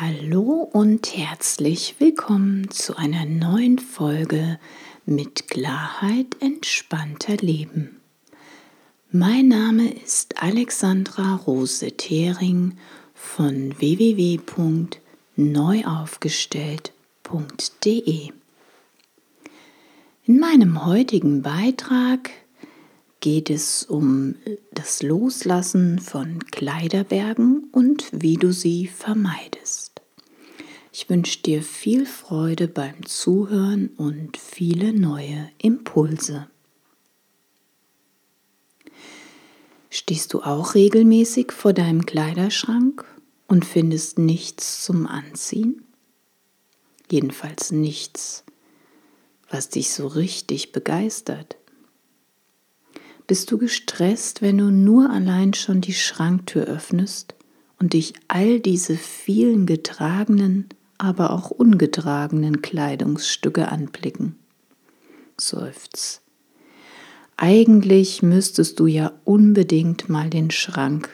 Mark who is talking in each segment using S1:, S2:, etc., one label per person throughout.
S1: Hallo und herzlich willkommen zu einer neuen Folge mit Klarheit entspannter Leben. Mein Name ist Alexandra Rose Thering von www.neuaufgestellt.de. In meinem heutigen Beitrag geht es um das Loslassen von Kleiderbergen und wie du sie vermeidest. Ich wünsche dir viel Freude beim Zuhören und viele neue Impulse. Stehst du auch regelmäßig vor deinem Kleiderschrank und findest nichts zum Anziehen? Jedenfalls nichts, was dich so richtig begeistert. Bist du gestresst, wenn du nur allein schon die Schranktür öffnest und dich all diese vielen getragenen, aber auch ungetragenen Kleidungsstücke anblicken? Seufz. Eigentlich müsstest du ja unbedingt mal den Schrank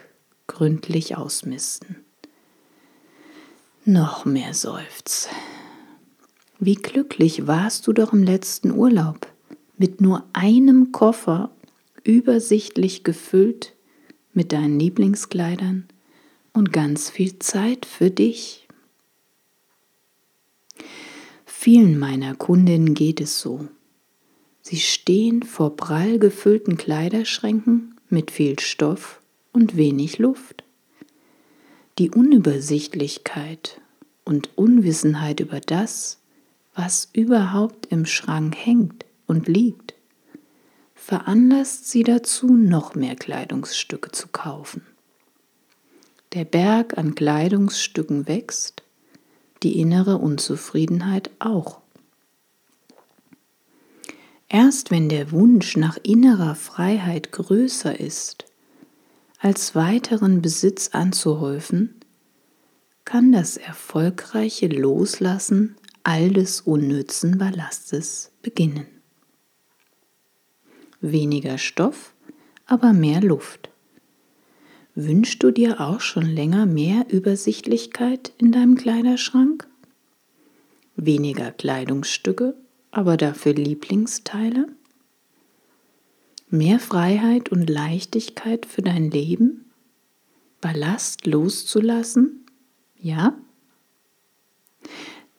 S1: gründlich ausmisten. Noch mehr Seufz. Wie glücklich warst du doch im letzten Urlaub mit nur einem Koffer übersichtlich gefüllt mit deinen Lieblingskleidern und ganz viel Zeit für dich. Vielen meiner Kundinnen geht es so. Sie stehen vor prall gefüllten Kleiderschränken mit viel Stoff und wenig Luft. Die Unübersichtlichkeit und Unwissenheit über das, was überhaupt im Schrank hängt und liegt, veranlasst sie dazu, noch mehr Kleidungsstücke zu kaufen. Der Berg an Kleidungsstücken wächst, die innere Unzufriedenheit auch. Erst wenn der Wunsch nach innerer Freiheit größer ist, als weiteren Besitz anzuhäufen, kann das erfolgreiche Loslassen all des unnützen Ballastes beginnen weniger Stoff, aber mehr Luft. Wünschst du dir auch schon länger mehr Übersichtlichkeit in deinem Kleiderschrank? Weniger Kleidungsstücke, aber dafür Lieblingsteile? Mehr Freiheit und Leichtigkeit für dein Leben? Ballast loszulassen? Ja?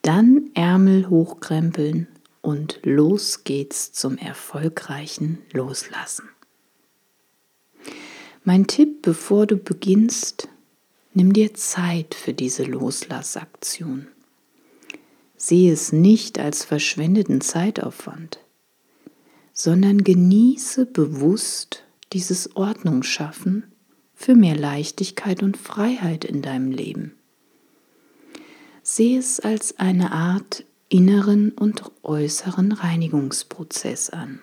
S1: Dann Ärmel hochkrempeln und los geht's zum erfolgreichen Loslassen. Mein Tipp, bevor du beginnst, nimm dir Zeit für diese Loslassaktion. Sehe es nicht als verschwendeten Zeitaufwand, sondern genieße bewusst dieses Ordnungsschaffen für mehr Leichtigkeit und Freiheit in deinem Leben. Sehe es als eine Art inneren und äußeren Reinigungsprozess an.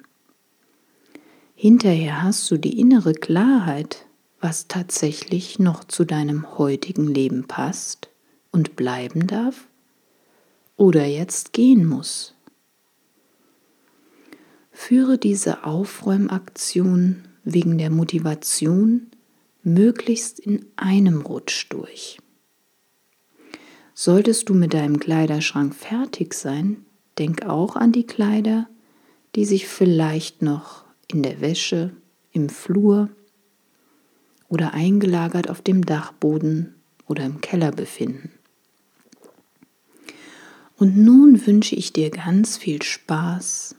S1: Hinterher hast du die innere Klarheit, was tatsächlich noch zu deinem heutigen Leben passt und bleiben darf oder jetzt gehen muss. Führe diese Aufräumaktion wegen der Motivation möglichst in einem Rutsch durch. Solltest du mit deinem Kleiderschrank fertig sein, denk auch an die Kleider, die sich vielleicht noch in der Wäsche, im Flur oder eingelagert auf dem Dachboden oder im Keller befinden. Und nun wünsche ich dir ganz viel Spaß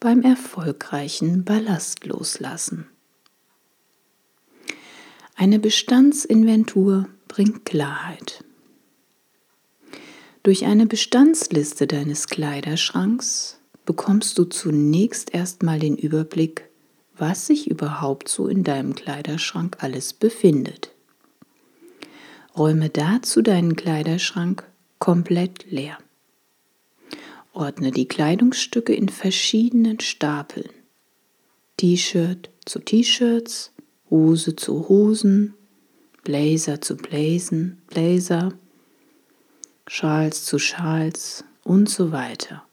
S1: beim erfolgreichen Ballastloslassen. Eine Bestandsinventur bringt Klarheit. Durch eine Bestandsliste deines Kleiderschranks bekommst du zunächst erstmal den Überblick, was sich überhaupt so in deinem Kleiderschrank alles befindet. Räume dazu deinen Kleiderschrank komplett leer. Ordne die Kleidungsstücke in verschiedenen Stapeln. T-Shirt zu T-Shirts, Hose zu Hosen, Blazer zu Blazen, Blazer, Schals zu Schals und so weiter.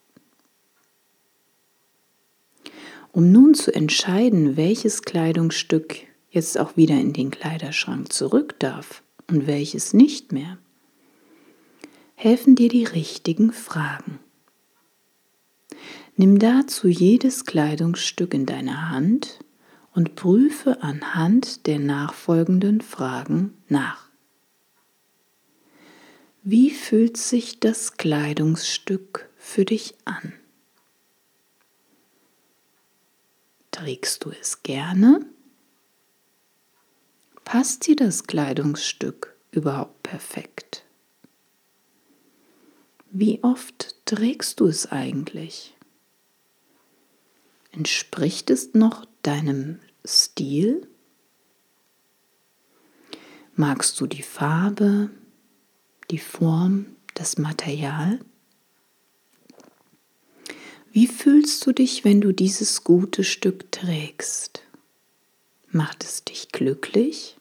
S1: Um nun zu entscheiden, welches Kleidungsstück jetzt auch wieder in den Kleiderschrank zurück darf und welches nicht mehr, helfen dir die richtigen Fragen. Nimm dazu jedes Kleidungsstück in deine Hand und prüfe anhand der nachfolgenden Fragen nach. Wie fühlt sich das Kleidungsstück für dich an? Trägst du es gerne? Passt dir das Kleidungsstück überhaupt perfekt? Wie oft trägst du es eigentlich? Entspricht es noch deinem Stil? Magst du die Farbe, die Form, das Material? Wie fühlst du dich, wenn du dieses gute Stück trägst? Macht es dich glücklich?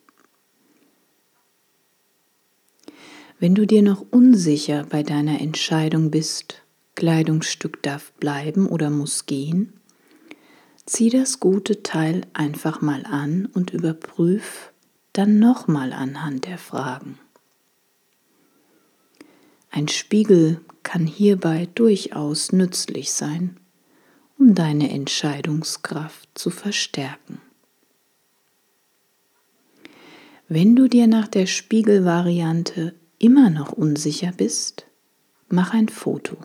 S1: Wenn du dir noch unsicher bei deiner Entscheidung bist, Kleidungsstück darf bleiben oder muss gehen, Zieh das gute Teil einfach mal an und überprüf dann nochmal anhand der Fragen. Ein Spiegel kann hierbei durchaus nützlich sein, um deine Entscheidungskraft zu verstärken. Wenn du dir nach der Spiegelvariante immer noch unsicher bist, mach ein Foto.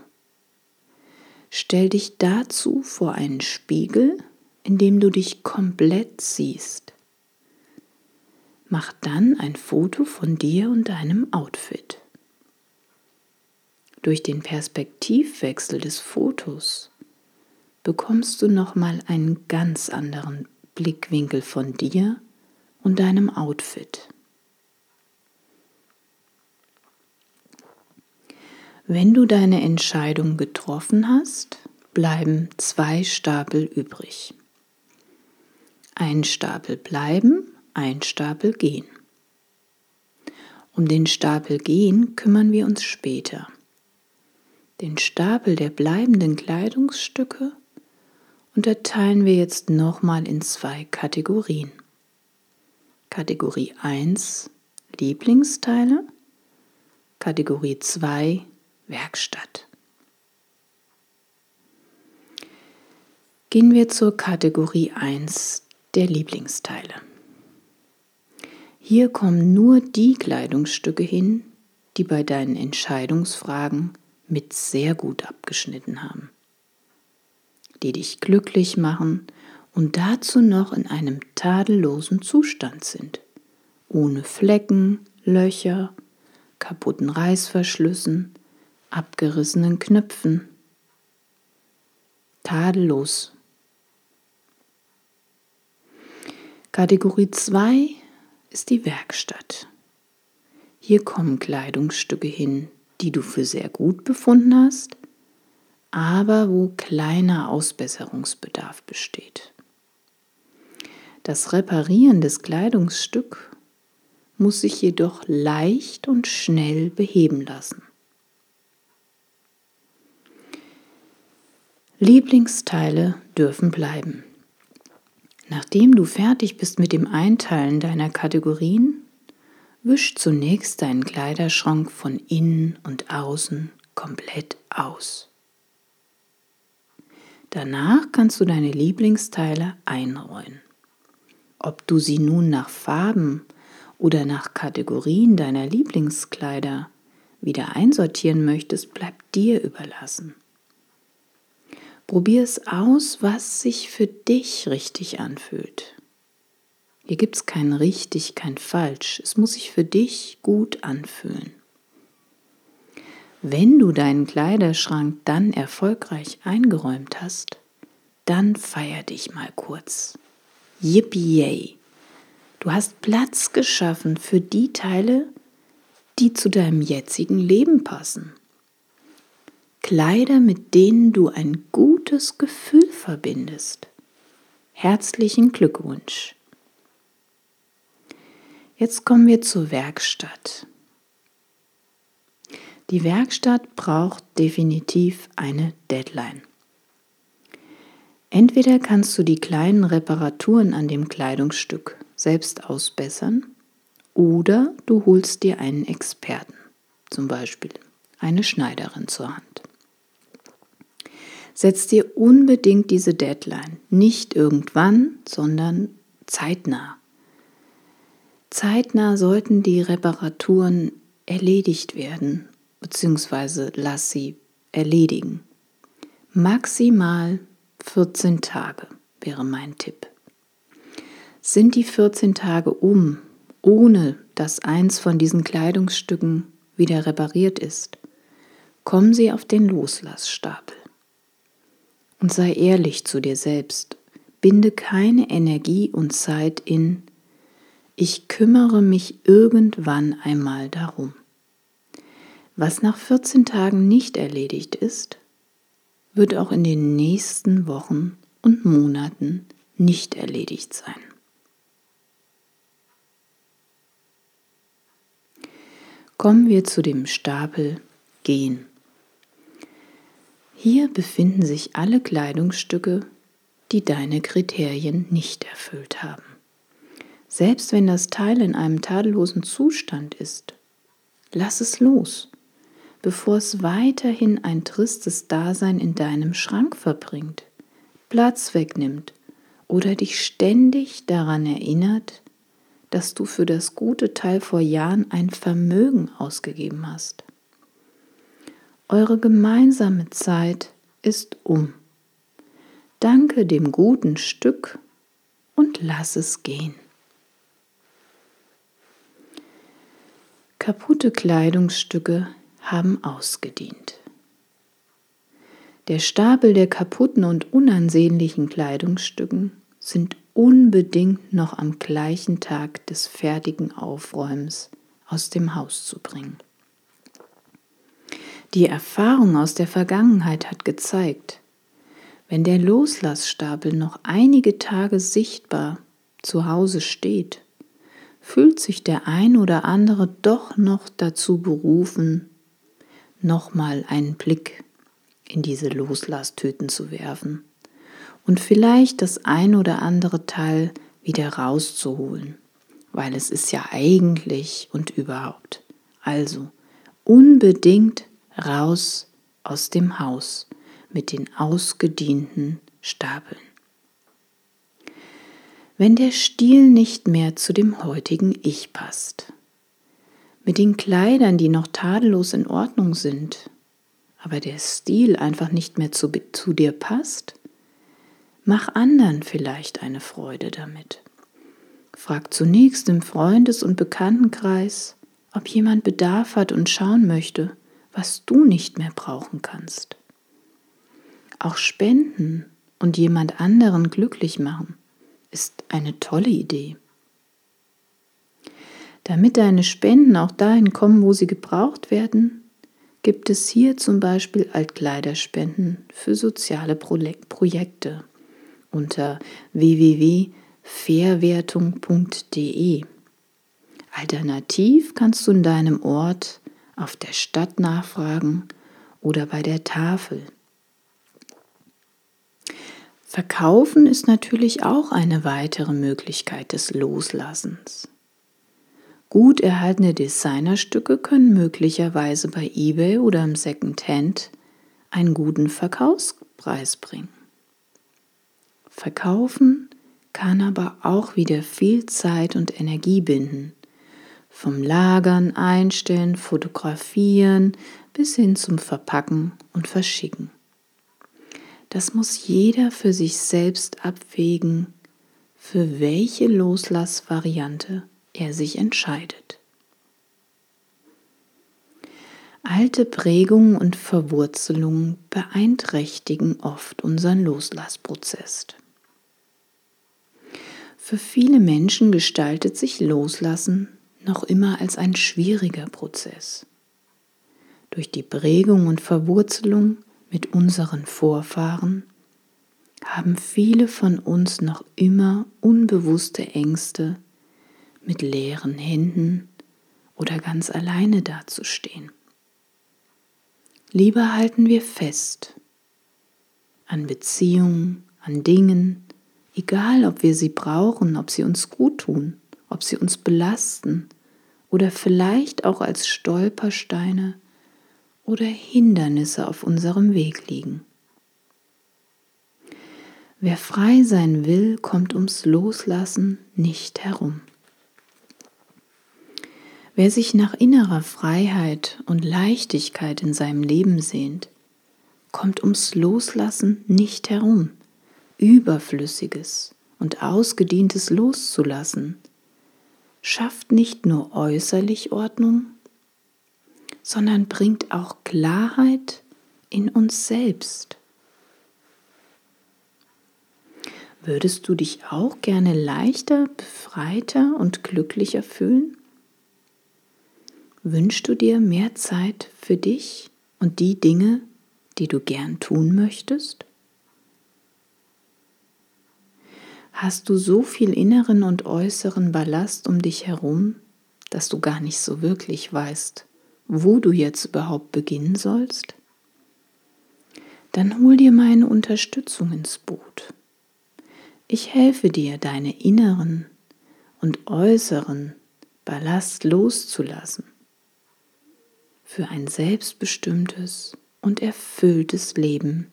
S1: Stell dich dazu vor einen Spiegel indem du dich komplett siehst. Mach dann ein Foto von dir und deinem Outfit. Durch den Perspektivwechsel des Fotos bekommst du nochmal einen ganz anderen Blickwinkel von dir und deinem Outfit. Wenn du deine Entscheidung getroffen hast, bleiben zwei Stapel übrig. Ein Stapel bleiben, ein Stapel gehen. Um den Stapel gehen kümmern wir uns später. Den Stapel der bleibenden Kleidungsstücke unterteilen wir jetzt nochmal in zwei Kategorien. Kategorie 1 Lieblingsteile, Kategorie 2 Werkstatt. Gehen wir zur Kategorie 1 der Lieblingsteile. Hier kommen nur die Kleidungsstücke hin, die bei deinen Entscheidungsfragen mit sehr gut abgeschnitten haben, die dich glücklich machen und dazu noch in einem tadellosen Zustand sind, ohne Flecken, Löcher, kaputten Reißverschlüssen, abgerissenen Knöpfen. Tadellos Kategorie 2 ist die Werkstatt. Hier kommen Kleidungsstücke hin, die du für sehr gut befunden hast, aber wo kleiner Ausbesserungsbedarf besteht. Das Reparieren des Kleidungsstücks muss sich jedoch leicht und schnell beheben lassen. Lieblingsteile dürfen bleiben. Nachdem du fertig bist mit dem Einteilen deiner Kategorien, wisch zunächst deinen Kleiderschrank von innen und außen komplett aus. Danach kannst du deine Lieblingsteile einräumen. Ob du sie nun nach Farben oder nach Kategorien deiner Lieblingskleider wieder einsortieren möchtest, bleibt dir überlassen. Probier es aus, was sich für dich richtig anfühlt. Hier gibt es kein richtig, kein falsch. Es muss sich für dich gut anfühlen. Wenn du deinen Kleiderschrank dann erfolgreich eingeräumt hast, dann feier dich mal kurz. Yippie! Du hast Platz geschaffen für die Teile, die zu deinem jetzigen Leben passen. Kleider, mit denen du ein gutes Gefühl verbindest. Herzlichen Glückwunsch. Jetzt kommen wir zur Werkstatt. Die Werkstatt braucht definitiv eine Deadline. Entweder kannst du die kleinen Reparaturen an dem Kleidungsstück selbst ausbessern oder du holst dir einen Experten, zum Beispiel eine Schneiderin zur Hand. Setz dir unbedingt diese Deadline, nicht irgendwann, sondern zeitnah. Zeitnah sollten die Reparaturen erledigt werden, beziehungsweise lass sie erledigen. Maximal 14 Tage wäre mein Tipp. Sind die 14 Tage um, ohne dass eins von diesen Kleidungsstücken wieder repariert ist, kommen sie auf den Loslassstapel. Und sei ehrlich zu dir selbst. Binde keine Energie und Zeit in ich kümmere mich irgendwann einmal darum. Was nach 14 Tagen nicht erledigt ist, wird auch in den nächsten Wochen und Monaten nicht erledigt sein. Kommen wir zu dem Stapel Gehen. Hier befinden sich alle Kleidungsstücke, die deine Kriterien nicht erfüllt haben. Selbst wenn das Teil in einem tadellosen Zustand ist, lass es los, bevor es weiterhin ein tristes Dasein in deinem Schrank verbringt, Platz wegnimmt oder dich ständig daran erinnert, dass du für das gute Teil vor Jahren ein Vermögen ausgegeben hast. Eure gemeinsame Zeit ist um. Danke dem guten Stück und lass es gehen. Kaputte Kleidungsstücke haben ausgedient. Der Stapel der kaputten und unansehnlichen Kleidungsstücken sind unbedingt noch am gleichen Tag des fertigen Aufräumens aus dem Haus zu bringen. Die Erfahrung aus der Vergangenheit hat gezeigt, wenn der Loslassstapel noch einige Tage sichtbar zu Hause steht, fühlt sich der ein oder andere doch noch dazu berufen, nochmal einen Blick in diese Loslasstüten zu werfen und vielleicht das ein oder andere Teil wieder rauszuholen, weil es ist ja eigentlich und überhaupt. Also unbedingt raus aus dem Haus mit den ausgedienten Stapeln. Wenn der Stil nicht mehr zu dem heutigen Ich passt, mit den Kleidern, die noch tadellos in Ordnung sind, aber der Stil einfach nicht mehr zu, zu dir passt, mach anderen vielleicht eine Freude damit. Frag zunächst im Freundes- und Bekanntenkreis, ob jemand Bedarf hat und schauen möchte, was du nicht mehr brauchen kannst. Auch spenden und jemand anderen glücklich machen ist eine tolle Idee. Damit deine Spenden auch dahin kommen, wo sie gebraucht werden, gibt es hier zum Beispiel Altkleiderspenden für soziale Projekte unter www.verwertung.de. Alternativ kannst du in deinem Ort auf der Stadt nachfragen oder bei der Tafel. Verkaufen ist natürlich auch eine weitere Möglichkeit des Loslassens. Gut erhaltene Designerstücke können möglicherweise bei eBay oder im Secondhand einen guten Verkaufspreis bringen. Verkaufen kann aber auch wieder viel Zeit und Energie binden, vom Lagern, Einstellen, Fotografieren bis hin zum Verpacken und Verschicken. Das muss jeder für sich selbst abwägen, für welche Loslassvariante er sich entscheidet. Alte Prägungen und Verwurzelungen beeinträchtigen oft unseren Loslassprozess. Für viele Menschen gestaltet sich Loslassen noch immer als ein schwieriger Prozess. Durch die Prägung und Verwurzelung mit unseren Vorfahren haben viele von uns noch immer unbewusste Ängste, mit leeren Händen oder ganz alleine dazustehen. Lieber halten wir fest an Beziehungen, an Dingen, egal ob wir sie brauchen, ob sie uns gut tun, ob sie uns belasten oder vielleicht auch als Stolpersteine oder Hindernisse auf unserem Weg liegen. Wer frei sein will, kommt ums Loslassen nicht herum. Wer sich nach innerer Freiheit und Leichtigkeit in seinem Leben sehnt, kommt ums Loslassen nicht herum. Überflüssiges und Ausgedientes loszulassen, schafft nicht nur äußerlich Ordnung, sondern bringt auch Klarheit in uns selbst. Würdest du dich auch gerne leichter, befreiter und glücklicher fühlen? Wünschst du dir mehr Zeit für dich und die Dinge, die du gern tun möchtest? Hast du so viel inneren und äußeren Ballast um dich herum, dass du gar nicht so wirklich weißt, wo du jetzt überhaupt beginnen sollst? Dann hol dir meine Unterstützung ins Boot. Ich helfe dir, deine inneren und äußeren Ballast loszulassen für ein selbstbestimmtes und erfülltes Leben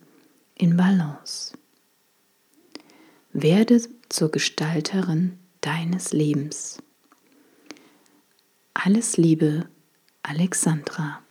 S1: in Balance. Werde zur Gestalterin deines Lebens. Alles Liebe, Alexandra.